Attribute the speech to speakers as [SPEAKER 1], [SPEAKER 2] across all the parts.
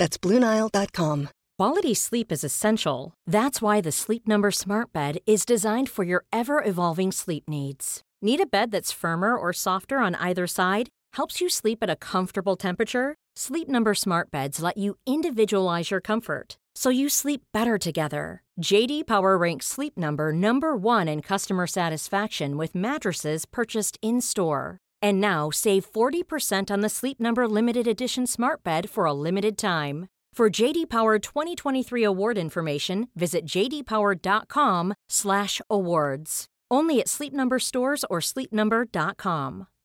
[SPEAKER 1] That's BlueNile.com.
[SPEAKER 2] Quality sleep is essential. That's why the Sleep Number Smart Bed is designed for your ever evolving sleep needs. Need a bed that's firmer or softer on either side? Helps you sleep at a comfortable temperature? Sleep Number Smart Beds let you individualize your comfort so you sleep better together. JD Power ranks Sleep Number number 1 in customer satisfaction with mattresses purchased in-store. And now save 40% on the Sleep Number limited edition Smart Bed for a limited time. For JD Power 2023 award information, visit jdpower.com/awards. Only at Sleep Number stores or sleepnumber.com.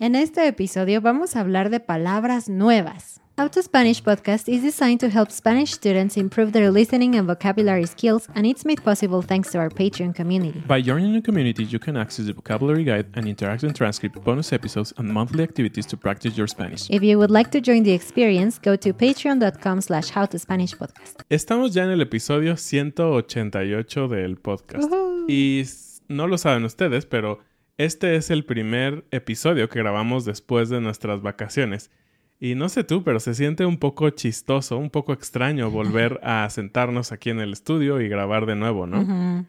[SPEAKER 3] En este episodio vamos a hablar de palabras nuevas. How to Spanish podcast is designed to help Spanish students improve their listening and vocabulary skills, and it's made possible thanks to our Patreon community.
[SPEAKER 4] By joining the community, you can access the vocabulary guide and interactive transcript, bonus episodes, and monthly activities to practice your Spanish.
[SPEAKER 3] If you would like to join the experience, go to patreon.com slash howtospanishpodcast.
[SPEAKER 4] Estamos ya en el episodio 188 del podcast. Y no lo saben ustedes, pero este es el primer episodio que grabamos después de nuestras vacaciones. Y no sé tú, pero se siente un poco chistoso, un poco extraño volver a sentarnos aquí en el estudio y grabar de nuevo, ¿no?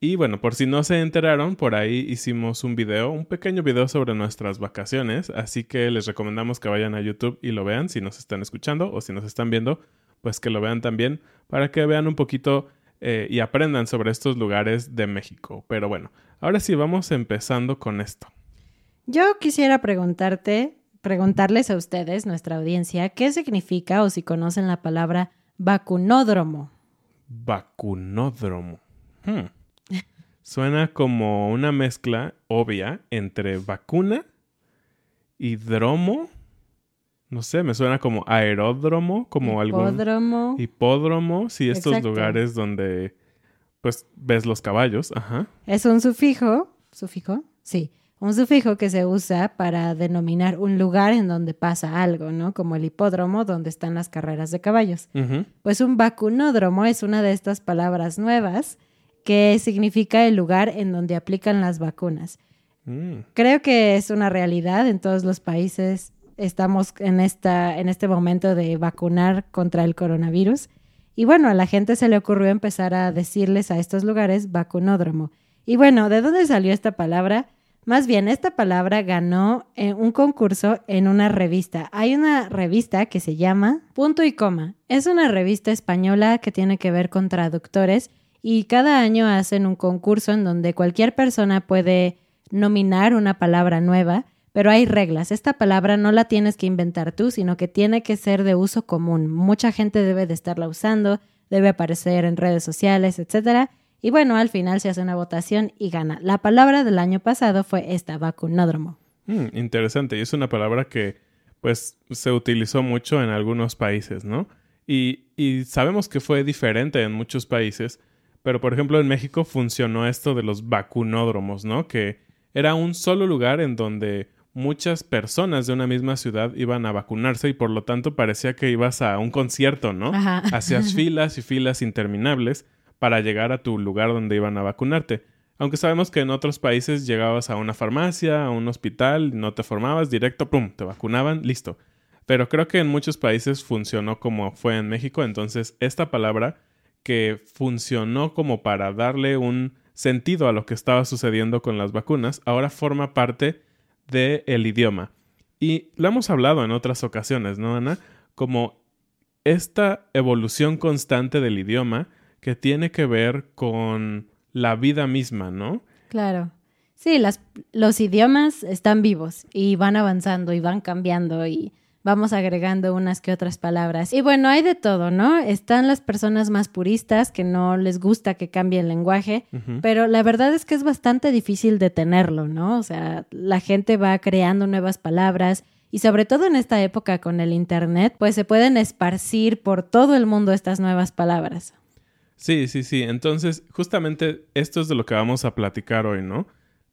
[SPEAKER 4] Y bueno, por si no se enteraron, por ahí hicimos un video, un pequeño video sobre nuestras vacaciones, así que les recomendamos que vayan a YouTube y lo vean si nos están escuchando o si nos están viendo, pues que lo vean también para que vean un poquito eh, y aprendan sobre estos lugares de México. Pero bueno, ahora sí vamos empezando con esto.
[SPEAKER 3] Yo quisiera preguntarte, preguntarles a ustedes, nuestra audiencia, qué significa o si conocen la palabra vacunódromo.
[SPEAKER 4] Vacunódromo. Hmm. Suena como una mezcla obvia entre vacuna y dromo. No sé, me suena como aeródromo, como algún
[SPEAKER 3] Hipódromo.
[SPEAKER 4] hipódromo. Sí, estos
[SPEAKER 3] Exacto.
[SPEAKER 4] lugares donde pues ves los caballos. Ajá.
[SPEAKER 3] Es un sufijo, ¿sufijo? Sí, un sufijo que se usa para denominar un lugar en donde pasa algo, ¿no? Como el hipódromo donde están las carreras de caballos.
[SPEAKER 4] Ujú.
[SPEAKER 3] Pues un vacunódromo es una de estas palabras nuevas que significa el lugar en donde aplican las vacunas.
[SPEAKER 4] Mm.
[SPEAKER 3] Creo que es una realidad en todos los países. Estamos en, esta, en este momento de vacunar contra el coronavirus. Y bueno, a la gente se le ocurrió empezar a decirles a estos lugares vacunódromo. Y bueno, ¿de dónde salió esta palabra? Más bien, esta palabra ganó eh, un concurso en una revista. Hay una revista que se llama Punto y Coma. Es una revista española que tiene que ver con traductores y cada año hacen un concurso en donde cualquier persona puede nominar una palabra nueva, pero hay reglas. Esta palabra no la tienes que inventar tú, sino que tiene que ser de uso común. Mucha gente debe de estarla usando, debe aparecer en redes sociales, etcétera. Y bueno, al final se hace una votación y gana. La palabra del año pasado fue esta, vacunódromo.
[SPEAKER 4] Mm, interesante. Y es una palabra que, pues, se utilizó mucho en algunos países, ¿no? Y, y sabemos que fue diferente en muchos países, pero por ejemplo en México funcionó esto de los vacunódromos, ¿no? Que era un solo lugar en donde muchas personas de una misma ciudad iban a vacunarse y por lo tanto parecía que ibas a un concierto, ¿no?
[SPEAKER 3] Ajá.
[SPEAKER 4] Hacías filas y filas interminables para llegar a tu lugar donde iban a vacunarte. Aunque sabemos que en otros países llegabas a una farmacia, a un hospital, no te formabas, directo, ¡pum!, te vacunaban, listo. Pero creo que en muchos países funcionó como fue en México, entonces esta palabra que funcionó como para darle un sentido a lo que estaba sucediendo con las vacunas, ahora forma parte del el idioma. Y lo hemos hablado en otras ocasiones, ¿no, Ana? Como esta evolución constante del idioma que tiene que ver con la vida misma, ¿no?
[SPEAKER 3] Claro. Sí, las, los idiomas están vivos y van avanzando y van cambiando y vamos agregando unas que otras palabras. Y bueno, hay de todo, ¿no? Están las personas más puristas que no les gusta que cambie el lenguaje, pero la verdad es que es bastante difícil detenerlo, ¿no? O sea, la gente va creando nuevas palabras. Y sobre todo en esta época con el Internet, pues se pueden esparcir por todo el mundo estas nuevas palabras.
[SPEAKER 4] Sí, sí, sí. Entonces, justamente esto es de lo que vamos a platicar hoy, ¿no?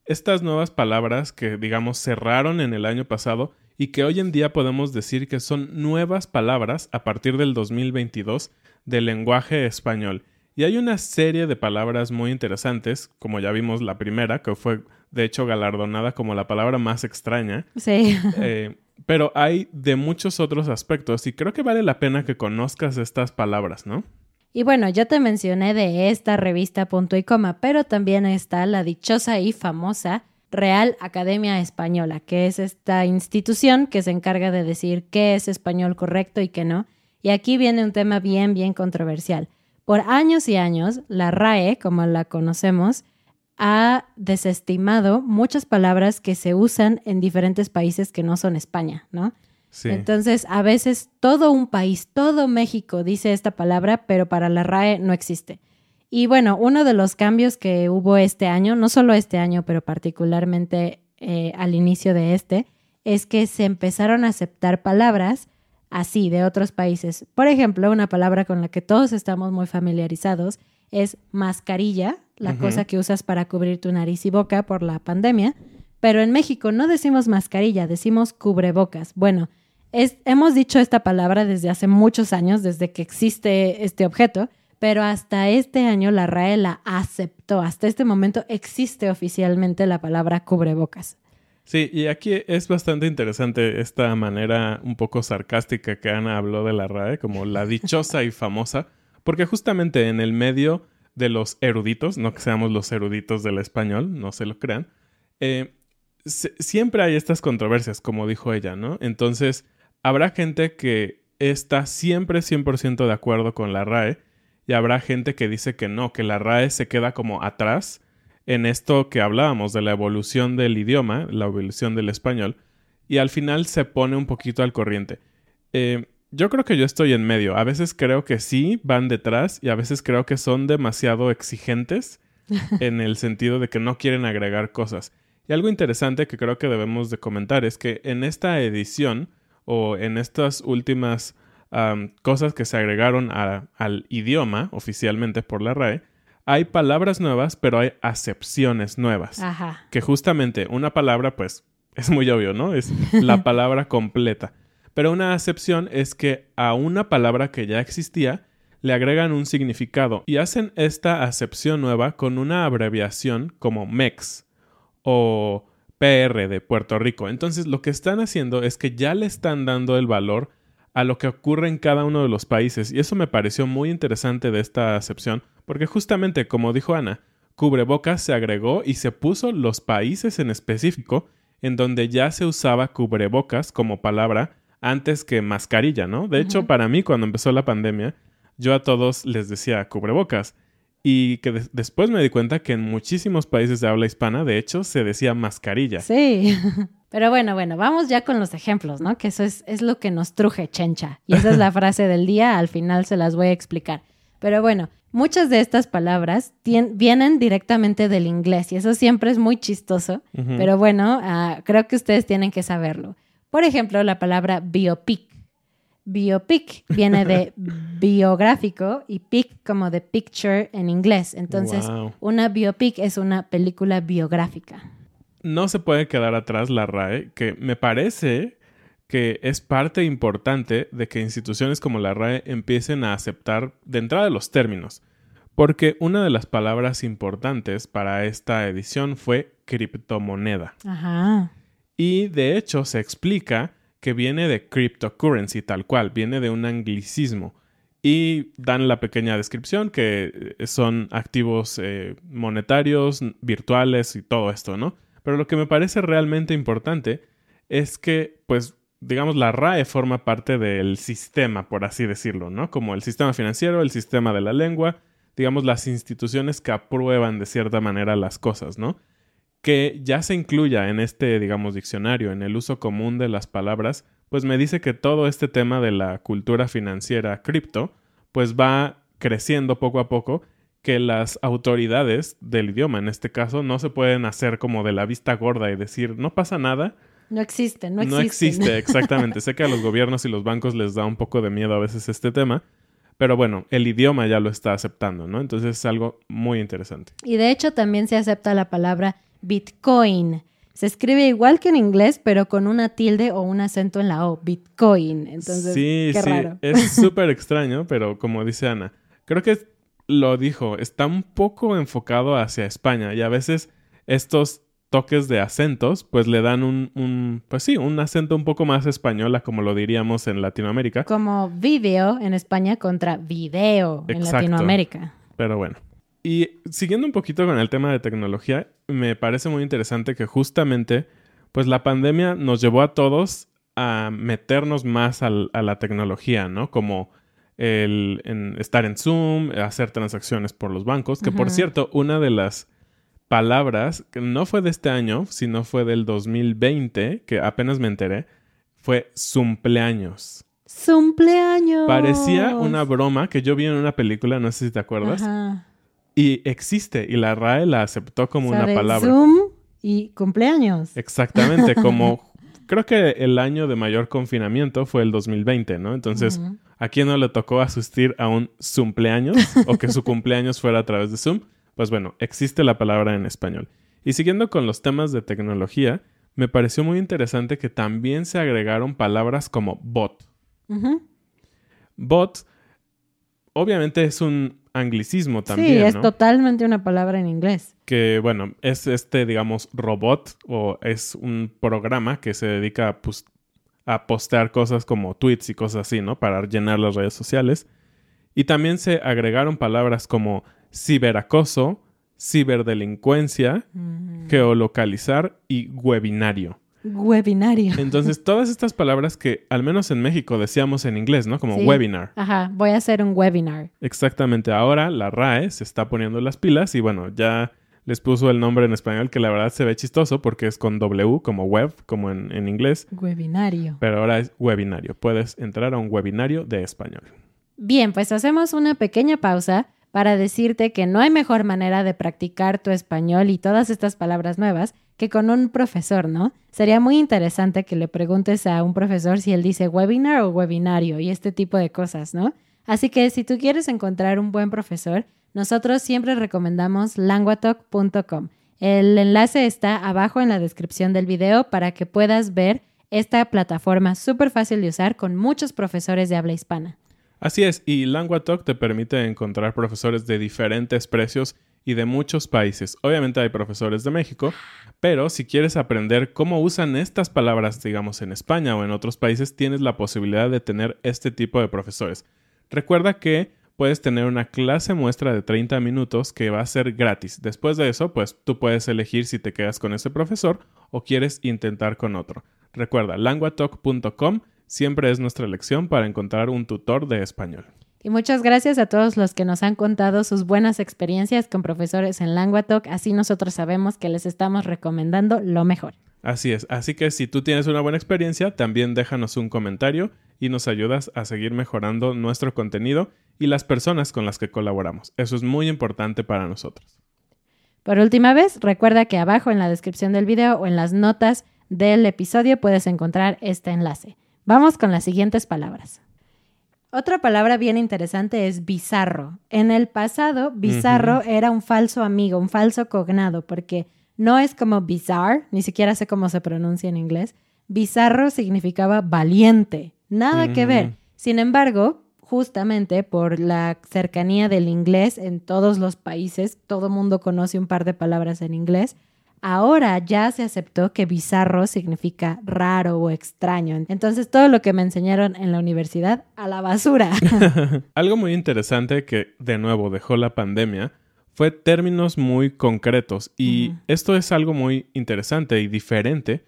[SPEAKER 4] Estas nuevas palabras que, digamos, cerraron en el año pasado y que hoy en día podemos decir que son nuevas palabras a partir del 2022 del lenguaje español. Y hay una serie de palabras muy interesantes, como ya vimos la primera, que fue de hecho galardonada como la palabra más extraña.
[SPEAKER 3] Sí.
[SPEAKER 4] Eh, pero hay de muchos otros aspectos y creo que vale la pena que conozcas estas palabras, ¿no?
[SPEAKER 3] Y bueno, yo te mencioné de esta revista Punto y Coma, pero también está la dichosa y famosa Real Academia Española, que es esta institución que se encarga de decir qué es español correcto y qué no. Y aquí viene un tema bien, bien controversial. Por años y años, la RAE, como la conocemos, ha desestimado muchas palabras que se usan en diferentes países que no son España, ¿no? Entonces, a veces todo un país, todo México dice esta palabra, pero para la RAE no existe. Y bueno, uno de los cambios que hubo este año, no solo este año, pero particularmente eh, al inicio de este, es que se empezaron a aceptar palabras así de otros países. Por ejemplo, una palabra con la que todos estamos muy familiarizados es mascarilla, la cosa que usas para cubrir tu nariz y boca por la pandemia. Pero en México no decimos mascarilla, decimos cubrebocas. Bueno, hemos dicho esta palabra desde hace muchos años, desde que existe este objeto, pero hasta este año la RAE la aceptó. Hasta este momento existe oficialmente la palabra cubrebocas.
[SPEAKER 4] Sí, y aquí es bastante interesante esta manera un poco sarcástica que Ana habló de la RAE, como la dichosa y famosa, porque justamente en el medio de los eruditos, no que seamos los eruditos del español, no se lo crean, eh, siempre hay estas controversias, como dijo ella, ¿no? Entonces, habrá gente que está siempre 100% de acuerdo con la RAE y habrá gente que dice que no, que la RAE se queda como atrás en esto que hablábamos de la evolución del idioma, la evolución del español, y al final se pone un poquito al corriente. Eh, yo creo que yo estoy en medio. A veces creo que sí van detrás y a veces creo que son demasiado exigentes en el sentido de que no quieren agregar cosas. Y algo interesante que creo que debemos de comentar es que en esta edición o en estas últimas cosas que se agregaron al idioma oficialmente por la RAE, hay palabras nuevas, pero hay acepciones nuevas.
[SPEAKER 3] Ajá.
[SPEAKER 4] Que justamente una palabra, pues, es muy obvio, ¿no? Es la palabra completa. Pero una acepción es que a una palabra que ya existía le agregan un significado y hacen esta acepción nueva con una abreviación como MEX o PR de Puerto Rico. Entonces lo que están haciendo es que ya le están dando el valor a lo que ocurre en cada uno de los países y eso me pareció muy interesante de esta acepción porque justamente como dijo Ana, cubrebocas se agregó y se puso los países en específico en donde ya se usaba cubrebocas como palabra antes que mascarilla, ¿no? De hecho, para mí cuando empezó la pandemia, yo a todos les decía cubrebocas y que después me di cuenta que en muchísimos países de habla hispana, de hecho, se decía mascarilla.
[SPEAKER 3] Sí. Pero bueno, bueno, vamos ya con los ejemplos, ¿no? Que eso es, es lo que nos truje, chencha. Y esa es la frase del día, al final se las voy a explicar. Pero bueno, muchas de estas palabras vienen directamente del inglés y eso siempre es muy chistoso. Pero bueno, ah, creo que ustedes tienen que saberlo. Por ejemplo, la palabra biopic biopic viene de biográfico y pic como de picture en inglés. Entonces, una biopic es una película biográfica.
[SPEAKER 4] No se puede quedar atrás la RAE, que me parece que es parte importante de que instituciones como la RAE empiecen a aceptar de entrada los términos. porque una de las palabras importantes para esta edición fue criptomoneda.
[SPEAKER 3] Ajá.
[SPEAKER 4] Y de hecho se explica que viene de cryptocurrency tal cual, viene de un anglicismo. Y dan la pequeña descripción que son activos eh, monetarios, virtuales y todo esto, ¿no? Pero lo que me parece realmente importante es que, pues, digamos, la RAE forma parte del sistema, por así decirlo, ¿no? Como el sistema financiero, el sistema de la lengua, digamos, las instituciones que aprueban de cierta manera las cosas, ¿no? Que ya se incluya en este, digamos, diccionario, en el uso común de las palabras, pues me dice que todo este tema de la cultura financiera cripto, pues va creciendo poco a poco, que las autoridades del idioma, en este caso, no se pueden hacer como de la vista gorda y decir, no pasa nada.
[SPEAKER 3] No existe, no existe.
[SPEAKER 4] No existe, exactamente. sé que a los gobiernos y los bancos les da un poco de miedo a veces este tema, pero bueno, el idioma ya lo está aceptando, ¿no? Entonces es algo muy interesante.
[SPEAKER 3] Y de hecho también se acepta la palabra Bitcoin. Se escribe igual que en inglés, pero con una tilde o un acento en la O, Bitcoin. Entonces,
[SPEAKER 4] sí,
[SPEAKER 3] qué
[SPEAKER 4] sí,
[SPEAKER 3] raro.
[SPEAKER 4] es súper extraño, pero como dice Ana, creo que lo dijo, está un poco enfocado hacia España y a veces estos toques de acentos pues le dan un, un pues sí, un acento un poco más española como lo diríamos en Latinoamérica.
[SPEAKER 3] Como video en España contra video en. Latinoamérica.
[SPEAKER 4] Pero bueno. Y siguiendo un poquito con el tema de tecnología, me parece muy interesante que justamente, pues la pandemia nos llevó a todos a meternos más al- a la tecnología, ¿no? Como el en estar en Zoom, hacer transacciones por los bancos, que por cierto, una de las palabras que no fue de este año, sino fue del 2020, que apenas me enteré, fue cumpleaños.
[SPEAKER 3] ¡Cumpleaños!
[SPEAKER 4] Parecía una broma que yo vi en una película, no sé si te acuerdas.
[SPEAKER 3] Ajá.
[SPEAKER 4] Y existe, y la RAE la aceptó como
[SPEAKER 3] O sea,
[SPEAKER 4] una palabra.
[SPEAKER 3] Zoom y cumpleaños.
[SPEAKER 4] Exactamente, como creo que el año de mayor confinamiento fue el 2020, ¿no? Entonces. ¿a quién no le tocó asistir a un cumpleaños o que su cumpleaños fuera a través de Zoom? Pues bueno, existe la palabra en español. Y siguiendo con los temas de tecnología, me pareció muy interesante que también se agregaron palabras como bot. Bot, obviamente es un anglicismo también,
[SPEAKER 3] sí, es
[SPEAKER 4] ¿no?
[SPEAKER 3] totalmente una palabra en inglés.
[SPEAKER 4] que bueno, es este, digamos, robot o es un programa que se dedica a, pus- a postear cosas como tweets y cosas así, ¿no? Para llenar las redes sociales. Y también se agregaron palabras como ciberacoso, ciberdelincuencia, geolocalizar y webinario.
[SPEAKER 3] Webinario.
[SPEAKER 4] Entonces, todas estas palabras que al menos en México decíamos en inglés, ¿no? Como
[SPEAKER 3] Sí.
[SPEAKER 4] webinar.
[SPEAKER 3] Ajá, voy a hacer un webinar.
[SPEAKER 4] Exactamente. Ahora la RAE se está poniendo las pilas y bueno, ya les puso el nombre en español que la verdad se ve chistoso porque es con W como web, como en, en inglés,
[SPEAKER 3] Webinario.
[SPEAKER 4] pero ahora es webinario. Puedes entrar a un webinario de español.
[SPEAKER 3] Bien, pues hacemos una pequeña pausa para decirte que no hay mejor manera de practicar tu español y todas estas palabras nuevas que con un profesor, ¿no? Sería muy interesante que le preguntes a un profesor si él dice webinar o webinario y este tipo de cosas, ¿no? Así que si tú quieres encontrar un buen profesor, nosotros siempre recomendamos languatalk.com. El enlace está abajo en la descripción del video para que puedas ver esta plataforma súper fácil de usar con muchos profesores de habla hispana.
[SPEAKER 4] Así es, y LanguaTalk te permite encontrar profesores de diferentes precios y de muchos países. Obviamente hay profesores de México, pero si quieres aprender cómo usan estas palabras, digamos, en España o en otros países, tienes la posibilidad de tener este tipo de profesores. Recuerda que puedes tener una clase muestra de 30 minutos que va a ser gratis. Después de eso, pues tú puedes elegir si te quedas con ese profesor o quieres intentar con otro. Recuerda, languatalk.com siempre es nuestra elección para encontrar un tutor de español.
[SPEAKER 3] Y muchas gracias a todos los que nos han contado sus buenas experiencias con profesores en LanguaTalk. Así nosotros sabemos que les estamos recomendando lo mejor.
[SPEAKER 4] Así es, así que si tú tienes una buena experiencia, también déjanos un comentario y nos ayudas a seguir mejorando nuestro contenido y las personas con las que colaboramos. Eso es muy importante para nosotros.
[SPEAKER 3] Por última vez, recuerda que abajo en la descripción del video o en las notas del episodio puedes encontrar este enlace. Vamos con las siguientes palabras. Otra palabra bien interesante es bizarro. En el pasado, bizarro era un falso amigo, un falso cognado, porque no es como bizarre, ni siquiera sé cómo se pronuncia en inglés. Bizarro significaba valiente, nada que ver. Sin embargo, justamente por la cercanía del inglés en todos los países. Todo mundo conoce un par de palabras en inglés. Ahora ya se aceptó que bizarro significa raro o extraño. Entonces todo lo que me enseñaron en la universidad a la basura.
[SPEAKER 4] Algo muy interesante que de nuevo dejó la pandemia fue términos muy concretos y esto es algo muy interesante y diferente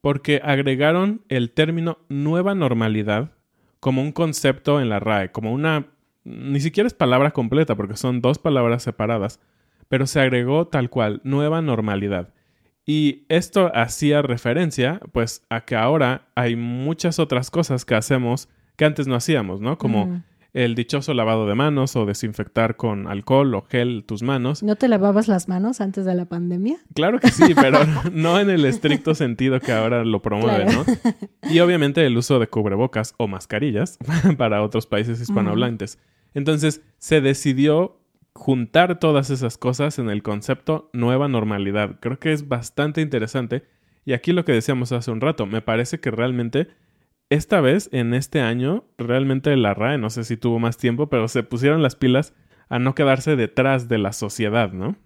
[SPEAKER 4] porque agregaron el término nueva normalidad como un concepto en la RAE, como una... ni siquiera es palabra completa porque son dos palabras separadas, pero se agregó tal cual, nueva normalidad. Y esto hacía referencia pues a que ahora hay muchas otras cosas que hacemos que antes no hacíamos, ¿no? Como el dichoso lavado de manos o desinfectar con alcohol o gel tus manos.
[SPEAKER 3] ¿No te lavabas las manos antes de la pandemia?
[SPEAKER 4] Claro que sí, pero no en el estricto sentido que ahora lo promueve, ¿no? Y obviamente el uso de cubrebocas o mascarillas para otros países hispanohablantes. Entonces se decidió juntar todas esas cosas en el concepto nueva normalidad. Creo que es bastante interesante. Y aquí lo que decíamos hace un rato, me parece que realmente esta vez, en este año, realmente la RAE, no sé si tuvo más tiempo, pero se pusieron las pilas a no quedarse detrás de la sociedad, ¿no?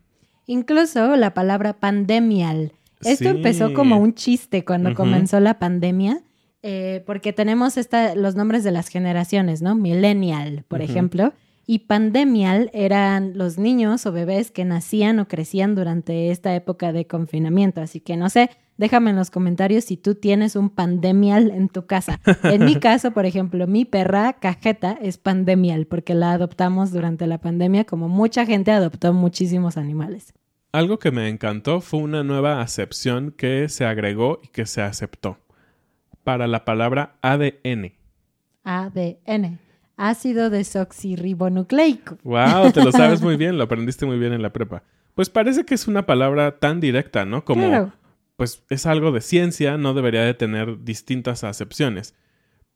[SPEAKER 3] Incluso la palabra pandemial. Esto empezó como un chiste cuando comenzó la pandemia, eh, porque tenemos esta, los nombres de las generaciones, ¿no? Millennial, por ejemplo, y pandemial eran los niños o bebés que nacían o crecían durante esta época de confinamiento. Así que no sé, déjame en los comentarios si tú tienes un pandemial en tu casa. En mi caso, por ejemplo, mi perra cajeta es pandemial porque la adoptamos durante la pandemia como mucha gente adoptó muchísimos animales.
[SPEAKER 4] Algo que me encantó fue una nueva acepción que se agregó y que se aceptó para la palabra ADN.
[SPEAKER 3] ADN ácido desoxirribonucleico.
[SPEAKER 4] Wow, te lo sabes muy bien, lo aprendiste muy bien en la prepa. Pues parece que es una palabra tan directa, ¿no? Como, pues es algo de ciencia, no debería de tener distintas acepciones.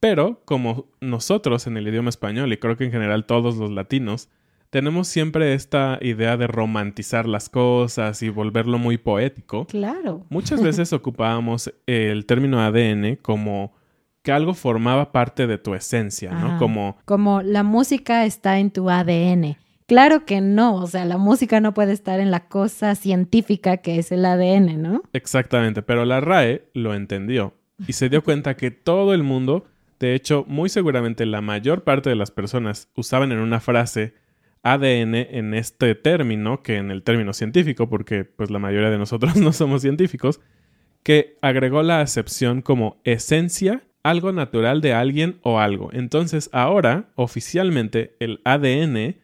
[SPEAKER 4] Pero como nosotros en el idioma español, y creo que en general todos los latinos, tenemos siempre esta idea de romantizar las cosas y volverlo muy poético.
[SPEAKER 3] Claro.
[SPEAKER 4] Muchas veces ocupábamos el término ADN como que algo formaba parte de tu esencia, ¿no? Como...
[SPEAKER 3] Como la música está en tu ADN. Claro que no, o sea, la música no puede estar en la cosa científica que es el ADN, ¿no?
[SPEAKER 4] Exactamente, pero la RAE lo entendió y se dio cuenta que todo el mundo, de hecho, muy seguramente la mayor parte de las personas usaban en una frase ADN en este término que en el término científico, porque pues la mayoría de nosotros no somos científicos, que agregó la acepción como esencia algo natural de alguien o algo. Entonces ahora, oficialmente, el ADN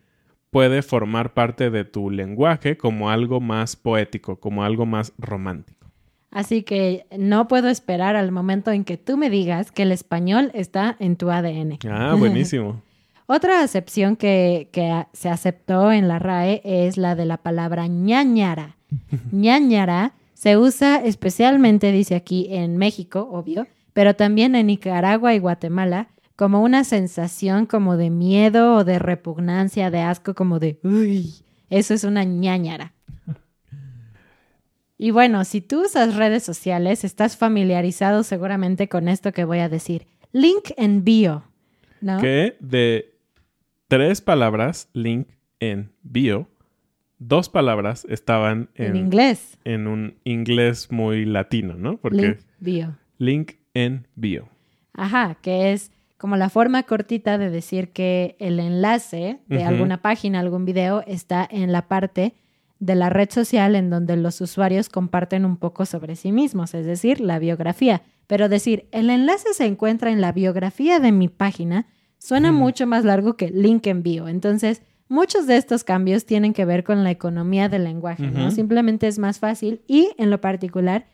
[SPEAKER 4] puede formar parte de tu lenguaje como algo más poético, como algo más romántico.
[SPEAKER 3] Así que no puedo esperar al momento en que tú me digas que el español está en tu ADN.
[SPEAKER 4] Ah, buenísimo.
[SPEAKER 3] Otra acepción que, se aceptó en la RAE es la de la palabra ñañara. ñañara se usa especialmente, dice aquí, en México, obvio, pero también en Nicaragua y Guatemala, como una sensación como de miedo o de repugnancia, de asco, como de, uy, eso es una ñañara. Y bueno, si tú usas redes sociales, estás familiarizado seguramente con esto que voy a decir. Link en bio, ¿no?
[SPEAKER 4] Que de tres palabras, link en bio, dos palabras estaban
[SPEAKER 3] en, inglés.
[SPEAKER 4] En un inglés muy latino, ¿no?
[SPEAKER 3] Porque link bio.
[SPEAKER 4] Link en bio.
[SPEAKER 3] Ajá, que es como la forma cortita de decir que el enlace de alguna página, algún video, está en la parte de la red social en donde los usuarios comparten un poco sobre sí mismos, es decir, la biografía. Pero decir, el enlace se encuentra en la biografía de mi página, suena mucho más largo que link en bio. Entonces, muchos de estos cambios tienen que ver con la economía del lenguaje, ¿no? Simplemente es más fácil y, en lo particular,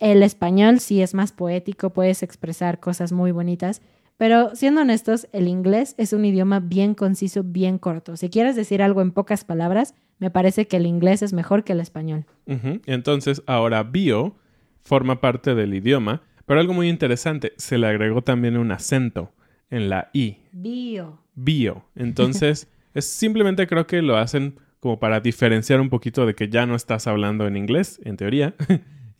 [SPEAKER 3] el español sí es más poético, puedes expresar cosas muy bonitas, pero siendo honestos, el inglés es un idioma bien conciso, bien corto. Si quieres decir algo en pocas palabras, me parece que el inglés es mejor que el español.
[SPEAKER 4] Entonces, ahora bio forma parte del idioma, pero algo muy interesante, se le agregó también un acento en la I.
[SPEAKER 3] Bio.
[SPEAKER 4] Bio. Entonces, es simplemente creo que lo hacen como para diferenciar un poquito de que ya no estás hablando en inglés, en teoría,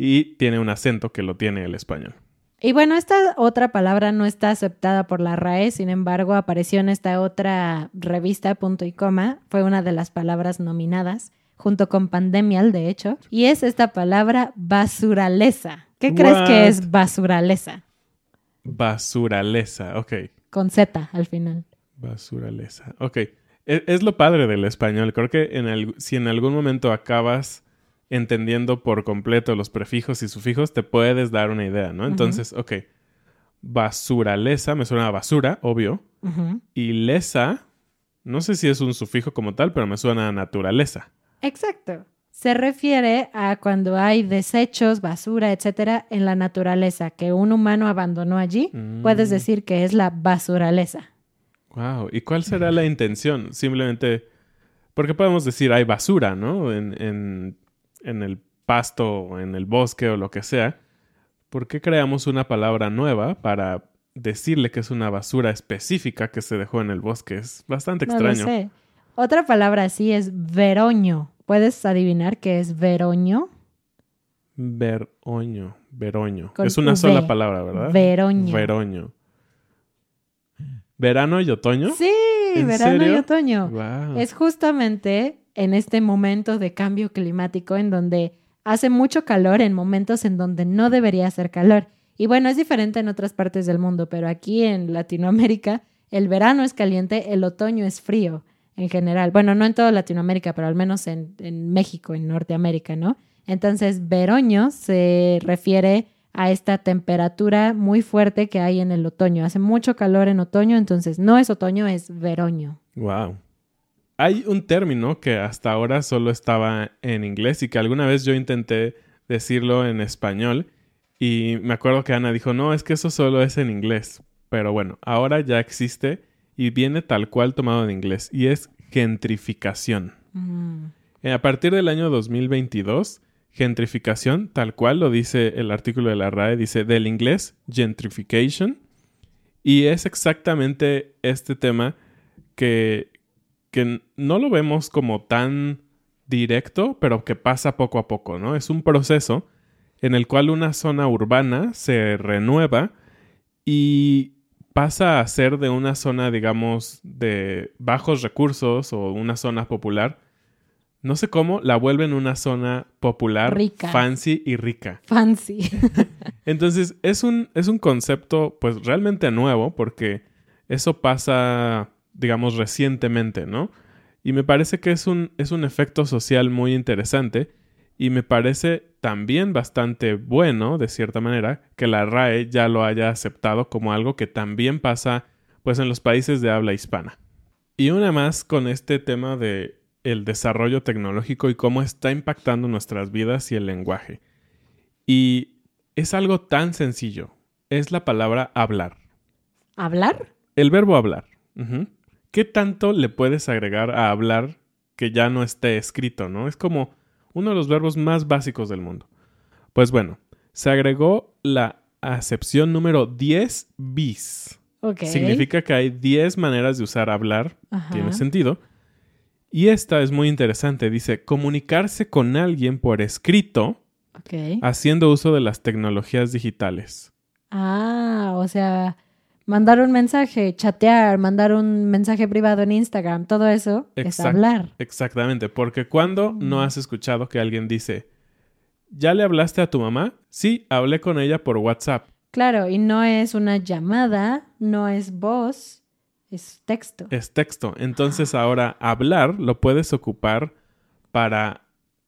[SPEAKER 4] y tiene un acento que lo tiene el español.
[SPEAKER 3] Y bueno, esta otra palabra no está aceptada por la RAE, sin embargo, apareció en esta otra revista, punto y coma, fue una de las palabras nominadas, junto con pandemial, de hecho, y es esta palabra basuraleza. ¿Qué crees que es basuraleza?
[SPEAKER 4] Basuraleza, ok.
[SPEAKER 3] Con Z al final.
[SPEAKER 4] Basuraleza, ok. Es, es lo padre del español. Creo que en el- si en algún momento acabas entendiendo por completo los prefijos y sufijos, te puedes dar una idea, ¿no? Entonces, ok. Basuraleza, me suena a basura, obvio. Y lesa, no sé si es un sufijo como tal, pero me suena a naturaleza.
[SPEAKER 3] Exacto. Se refiere a cuando hay desechos, basura, etcétera, en la naturaleza que un humano abandonó allí.
[SPEAKER 4] Mm.
[SPEAKER 3] Puedes decir que es la basuraleza.
[SPEAKER 4] Wow. ¿Y cuál será la intención? Simplemente, porque podemos decir hay basura, ¿no? En, en, en el pasto o en el bosque o lo que sea. ¿Por qué creamos una palabra nueva para decirle que es una basura específica que se dejó en el bosque? Es bastante
[SPEAKER 3] No lo
[SPEAKER 4] extraño.
[SPEAKER 3] sé. Otra palabra así es veroño. ¿Puedes adivinar qué es veroño?
[SPEAKER 4] Veroño, veroño.
[SPEAKER 3] Con
[SPEAKER 4] es una
[SPEAKER 3] V.
[SPEAKER 4] sola palabra, ¿verdad?
[SPEAKER 3] Veroño.
[SPEAKER 4] Veroño. ¿Verano y otoño?
[SPEAKER 3] Sí,
[SPEAKER 4] ¿En
[SPEAKER 3] verano y otoño.
[SPEAKER 4] Wow.
[SPEAKER 3] Es justamente en este momento de cambio climático en donde hace mucho calor en momentos en donde no debería hacer calor. Y bueno, es diferente en otras partes del mundo, pero aquí en Latinoamérica el verano es caliente, el otoño es frío en general. Bueno, no en toda Latinoamérica, pero al menos en, México, en Norteamérica, ¿no? Entonces, veroño se refiere a esta temperatura muy fuerte que hay en el otoño. Hace mucho calor en otoño, entonces no es otoño, es veroño.
[SPEAKER 4] Wow. Hay un término que hasta ahora solo estaba en inglés y que alguna vez yo intenté decirlo en español y me acuerdo que Ana dijo, no, es que eso solo es en inglés. Pero bueno, ahora ya existe y viene tal cual tomado en inglés y es gentrificación.
[SPEAKER 3] Mm.
[SPEAKER 4] Eh, A partir del año 2022, gentrificación, tal cual lo dice el artículo de la RAE, dice del inglés gentrification. Y es exactamente este tema que, que no lo vemos como tan directo, pero que pasa poco a poco, ¿no? Es un proceso en el cual una zona urbana se renueva y pasa a ser de una zona, digamos, de bajos recursos o una zona popular, no sé cómo, la vuelven una zona popular,
[SPEAKER 3] Rica.
[SPEAKER 4] fancy y rica.
[SPEAKER 3] Fancy.
[SPEAKER 4] Entonces, es un, es un concepto, pues, realmente nuevo, porque eso pasa, digamos, recientemente, ¿no? Y me parece que es un, es un efecto social muy interesante y me parece también bastante bueno, de cierta manera, que la RAE ya lo haya aceptado como algo que también pasa, pues, en los países de habla hispana. Y una más con este tema de el desarrollo tecnológico y cómo está impactando nuestras vidas y el lenguaje. Y es algo tan sencillo. Es la palabra hablar.
[SPEAKER 3] ¿Hablar?
[SPEAKER 4] El verbo hablar. ¿Qué tanto le puedes agregar a hablar que ya no esté escrito, no? Es como uno de los verbos más básicos del mundo. Pues bueno, se agregó la acepción número 10 bis.
[SPEAKER 3] Ok.
[SPEAKER 4] Significa que hay 10 maneras de usar hablar.
[SPEAKER 3] Ajá.
[SPEAKER 4] Tiene sentido. Y esta es muy interesante. Dice, comunicarse con alguien por escrito haciendo uso de las tecnologías digitales.
[SPEAKER 3] Ah, o sea, mandar un mensaje, chatear, mandar un mensaje privado en Instagram, todo eso es hablar.
[SPEAKER 4] Exactamente, porque cuando no
[SPEAKER 3] Mm.
[SPEAKER 4] has escuchado que alguien dice, ¿ya le hablaste a tu mamá? Sí, hablé con ella por WhatsApp.
[SPEAKER 3] Claro, y no es una llamada, no es voz, es texto.
[SPEAKER 4] Es texto. Entonces ahora hablar lo puedes ocupar para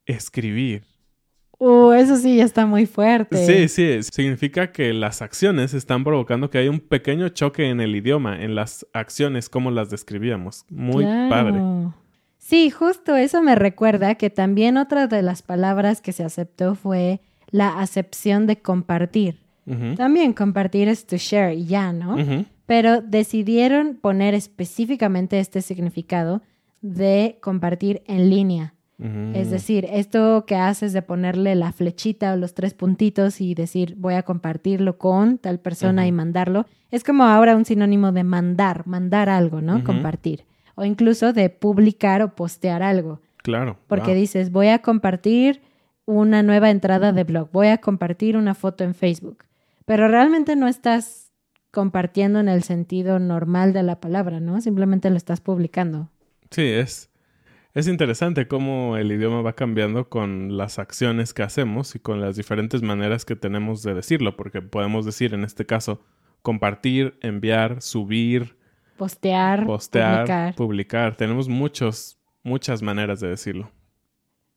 [SPEAKER 4] escribir.
[SPEAKER 3] Uh, eso sí ya está muy fuerte.
[SPEAKER 4] Sí, sí, significa que las acciones están provocando que hay un pequeño choque en el idioma, en las acciones como las describíamos. Muy
[SPEAKER 3] Claro.
[SPEAKER 4] padre.
[SPEAKER 3] Sí, justo eso me recuerda que también otra de las palabras que se aceptó fue la acepción de compartir. También compartir es to share y ya, ¿no? Pero decidieron poner específicamente este significado de compartir en línea.
[SPEAKER 4] Mm.
[SPEAKER 3] Es decir, esto que haces de ponerle la flechita o los tres puntitos y decir voy a compartirlo con tal persona y mandarlo, es como ahora un sinónimo de mandar, mandar algo, ¿no? Compartir. O incluso de publicar o postear algo.
[SPEAKER 4] Claro.
[SPEAKER 3] Porque
[SPEAKER 4] wow.
[SPEAKER 3] dices, voy a compartir una nueva entrada de blog, voy a compartir una foto en Facebook. pero realmente no estás compartiendo en el sentido normal de la palabra, ¿no? Simplemente lo estás publicando.
[SPEAKER 4] Sí, es, es interesante cómo el idioma va cambiando con las acciones que hacemos y con las diferentes maneras que tenemos de decirlo, porque podemos decir en este caso compartir, enviar, subir,
[SPEAKER 3] Postear,
[SPEAKER 4] postear,
[SPEAKER 3] publicar.
[SPEAKER 4] publicar. Tenemos muchos, muchas maneras de decirlo.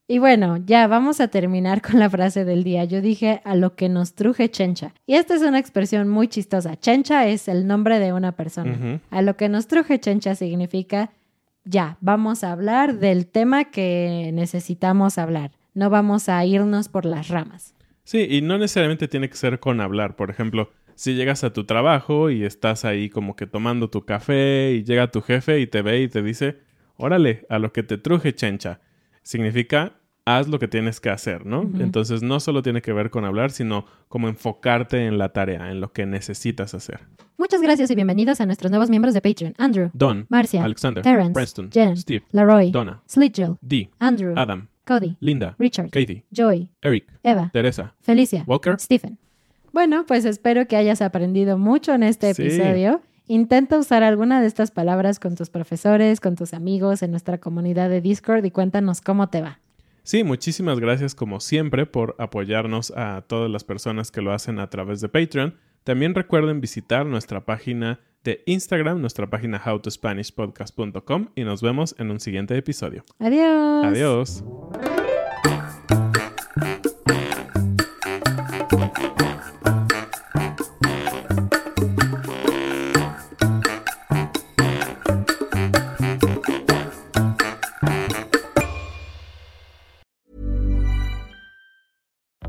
[SPEAKER 3] Y bueno, ya vamos a terminar con la frase del día. Yo dije a lo que nos truje chencha. Y esta es una expresión muy chistosa. Chencha es el nombre de una persona. A lo que nos truje chencha significa ya, vamos a hablar del tema que necesitamos hablar. No vamos a irnos por las ramas.
[SPEAKER 4] Sí, y no necesariamente tiene que ser con hablar. Por ejemplo, si llegas a tu trabajo y estás ahí como que tomando tu café y llega tu jefe y te ve y te dice, órale, a lo que te truje chencha. Significa, haz lo que tienes que hacer, ¿no? Entonces no solo tiene que ver con hablar, sino como enfocarte en la tarea, en lo que necesitas hacer.
[SPEAKER 3] Muchas gracias y bienvenidos a nuestros nuevos miembros de Patreon. Andrew,
[SPEAKER 4] Don,
[SPEAKER 3] Marcia,
[SPEAKER 4] Alexander,
[SPEAKER 3] Terrence,
[SPEAKER 4] Preston,
[SPEAKER 3] Jen,
[SPEAKER 4] Steve,
[SPEAKER 3] Laroy,
[SPEAKER 4] Donna,
[SPEAKER 3] Slitgel,
[SPEAKER 4] Dee,
[SPEAKER 3] Andrew,
[SPEAKER 4] Adam,
[SPEAKER 3] Cody,
[SPEAKER 4] Linda,
[SPEAKER 3] Richard,
[SPEAKER 4] Katie,
[SPEAKER 3] Joy,
[SPEAKER 4] Eric,
[SPEAKER 3] Eva,
[SPEAKER 4] Teresa,
[SPEAKER 3] Felicia,
[SPEAKER 4] Walker.
[SPEAKER 3] Stephen. Bueno, pues espero que hayas aprendido mucho en este
[SPEAKER 4] Sí.
[SPEAKER 3] episodio. Intenta usar alguna de estas palabras con tus profesores, con tus amigos en nuestra comunidad de Discord y cuéntanos cómo te va.
[SPEAKER 4] Sí, muchísimas gracias como siempre por apoyarnos a todas las personas que lo hacen a través de Patreon. También recuerden visitar nuestra página de Instagram, nuestra página howtospanishpodcast.com y nos vemos en un siguiente episodio.
[SPEAKER 3] Adiós.
[SPEAKER 4] Adiós.